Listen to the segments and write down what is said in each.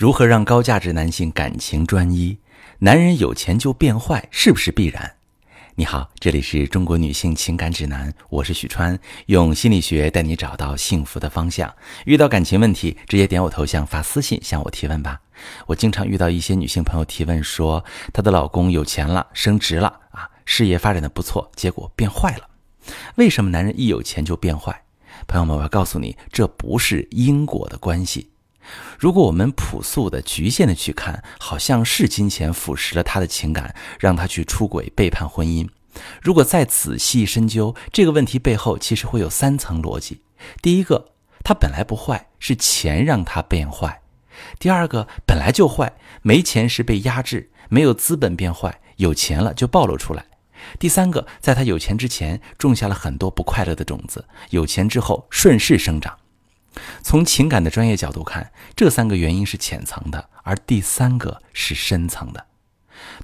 如何让高价值男性感情专一？男人有钱就变坏，是不是必然？你好，这里是中国女性情感指南，我是许川，用心理学带你找到幸福的方向。遇到感情问题，直接点我头像发私信向我提问吧。我经常遇到一些女性朋友提问说，她的老公有钱了，升职了啊，事业发展的不错，结果变坏了。为什么男人一有钱就变坏？朋友们，我要告诉你，这不是因果的关系。如果我们朴素的、局限的去看，好像是金钱腐蚀了他的情感，让他去出轨、背叛婚姻。如果再仔细深究这个问题背后，其实会有三层逻辑：第一个，他本来不坏，是钱让他变坏；第二个，本来就坏，没钱时被压制，没有资本变坏，有钱了就暴露出来；第三个，在他有钱之前种下了很多不快乐的种子，有钱之后顺势生长。从情感的专业角度看，这三个原因是浅层的，而第三个是深层的。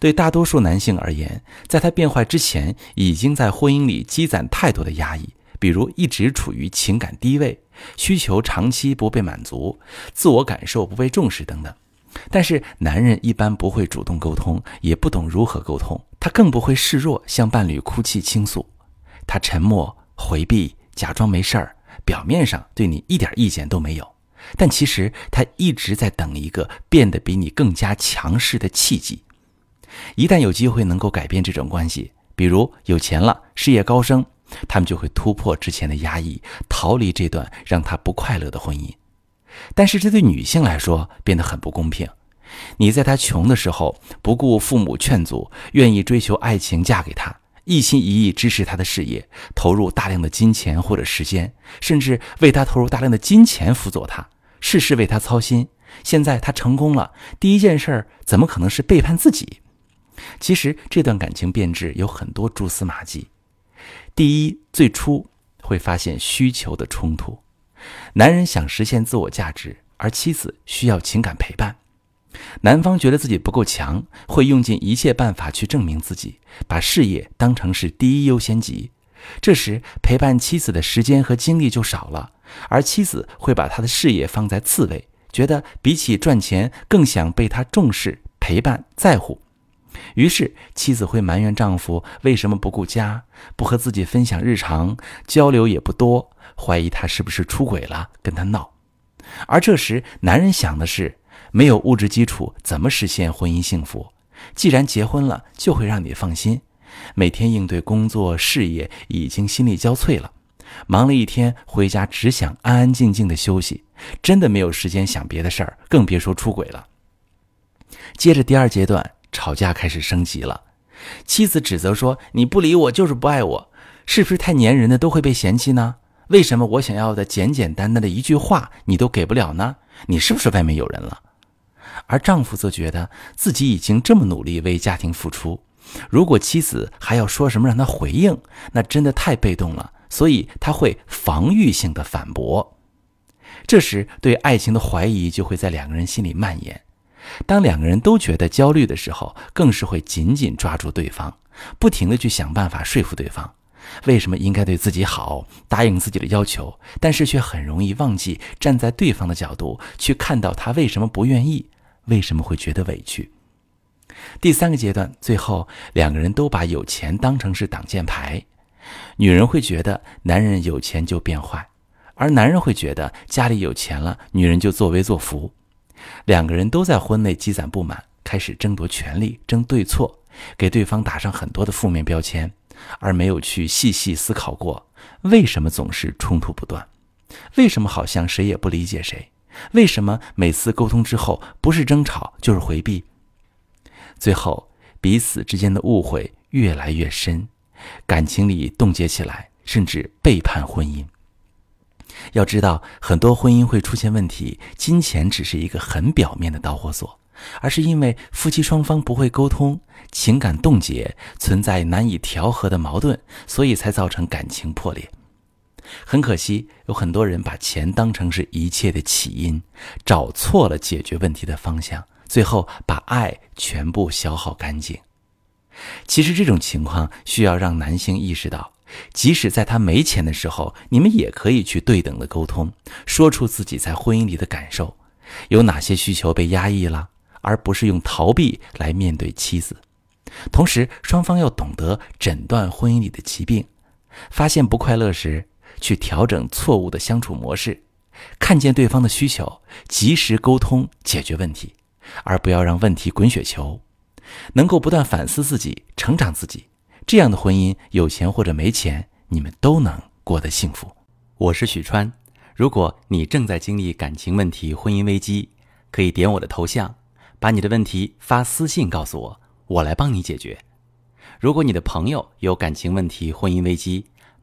对大多数男性而言，在他变坏之前，已经在婚姻里积攒太多的压抑，比如一直处于情感低位，需求长期不被满足，自我感受不被重视等等。但是男人一般不会主动沟通，也不懂如何沟通，他更不会示弱向伴侣哭泣倾诉，他沉默回避，假装没事儿。表面上对你一点意见都没有，但其实他一直在等一个变得比你更加强势的契机。一旦有机会能够改变这种关系，比如有钱了、事业高升，他们就会突破之前的压抑，逃离这段让他不快乐的婚姻。但是这对女性来说变得很不公平。你在他穷的时候不顾父母劝阻，愿意追求爱情嫁给他。一心一意支持他的事业，投入大量的金钱或者时间，甚至为他投入大量的金钱辅佐他，事事为他操心。现在他成功了，第一件事怎么可能是背叛自己？其实这段感情变质有很多蛛丝马迹。第一，最初会发现需求的冲突，男人想实现自我价值，而妻子需要情感陪伴。男方觉得自己不够强，会用尽一切办法去证明自己，把事业当成是第一优先级。这时陪伴妻子的时间和精力就少了，而妻子会把他的事业放在次位，觉得比起赚钱更想被他重视、陪伴、在乎。于是妻子会埋怨丈夫为什么不顾家，不和自己分享日常，交流也不多，怀疑他是不是出轨了，跟他闹。而这时男人想的是。没有物质基础，怎么实现婚姻幸福？既然结婚了，就会让你放心。每天应对工作事业，已经心力交瘁了，忙了一天回家只想安安静静的休息，真的没有时间想别的事儿，更别说出轨了。接着第二阶段，吵架开始升级了。妻子指责说：“你不理我就是不爱我，是不是太粘人的都会被嫌弃呢？为什么我想要的简简单单的一句话你都给不了呢？你是不是外面有人了？”而丈夫则觉得自己已经这么努力为家庭付出，如果妻子还要说什么让他回应，那真的太被动了，所以他会防御性的反驳。这时，对爱情的怀疑就会在两个人心里蔓延。当两个人都觉得焦虑的时候，更是会紧紧抓住对方，不停的去想办法说服对方，为什么应该对自己好，答应自己的要求，但是却很容易忘记站在对方的角度去看到他为什么不愿意。为什么会觉得委屈？第三个阶段，最后两个人都把有钱当成是挡箭牌。女人会觉得男人有钱就变坏，而男人会觉得家里有钱了，女人就作威作福。两个人都在婚内积攒不满，开始争夺权力、争对错，给对方打上很多的负面标签，而没有去细细思考过为什么总是冲突不断，为什么好像谁也不理解谁。为什么每次沟通之后不是争吵就是回避？最后彼此之间的误会越来越深，感情里冻结起来，甚至背叛婚姻。要知道，很多婚姻会出现问题，金钱只是一个很表面的导火索，而是因为夫妻双方不会沟通，情感冻结，存在难以调和的矛盾，所以才造成感情破裂。很可惜，有很多人把钱当成是一切的起因，找错了解决问题的方向，最后把爱全部消耗干净。其实这种情况需要让男性意识到，即使在他没钱的时候，你们也可以去对等的沟通，说出自己在婚姻里的感受。有哪些需求被压抑了，而不是用逃避来面对妻子。同时，双方要懂得诊断婚姻里的疾病，发现不快乐时，去调整错误的相处模式，看见对方的需求，及时沟通解决问题，而不要让问题滚雪球。能够不断反思自己、成长自己，这样的婚姻，有钱或者没钱，你们都能过得幸福。我是许川，如果你正在经历感情问题、婚姻危机，可以点我的头像，把你的问题发私信告诉我，我来帮你解决。如果你的朋友有感情问题、婚姻危机，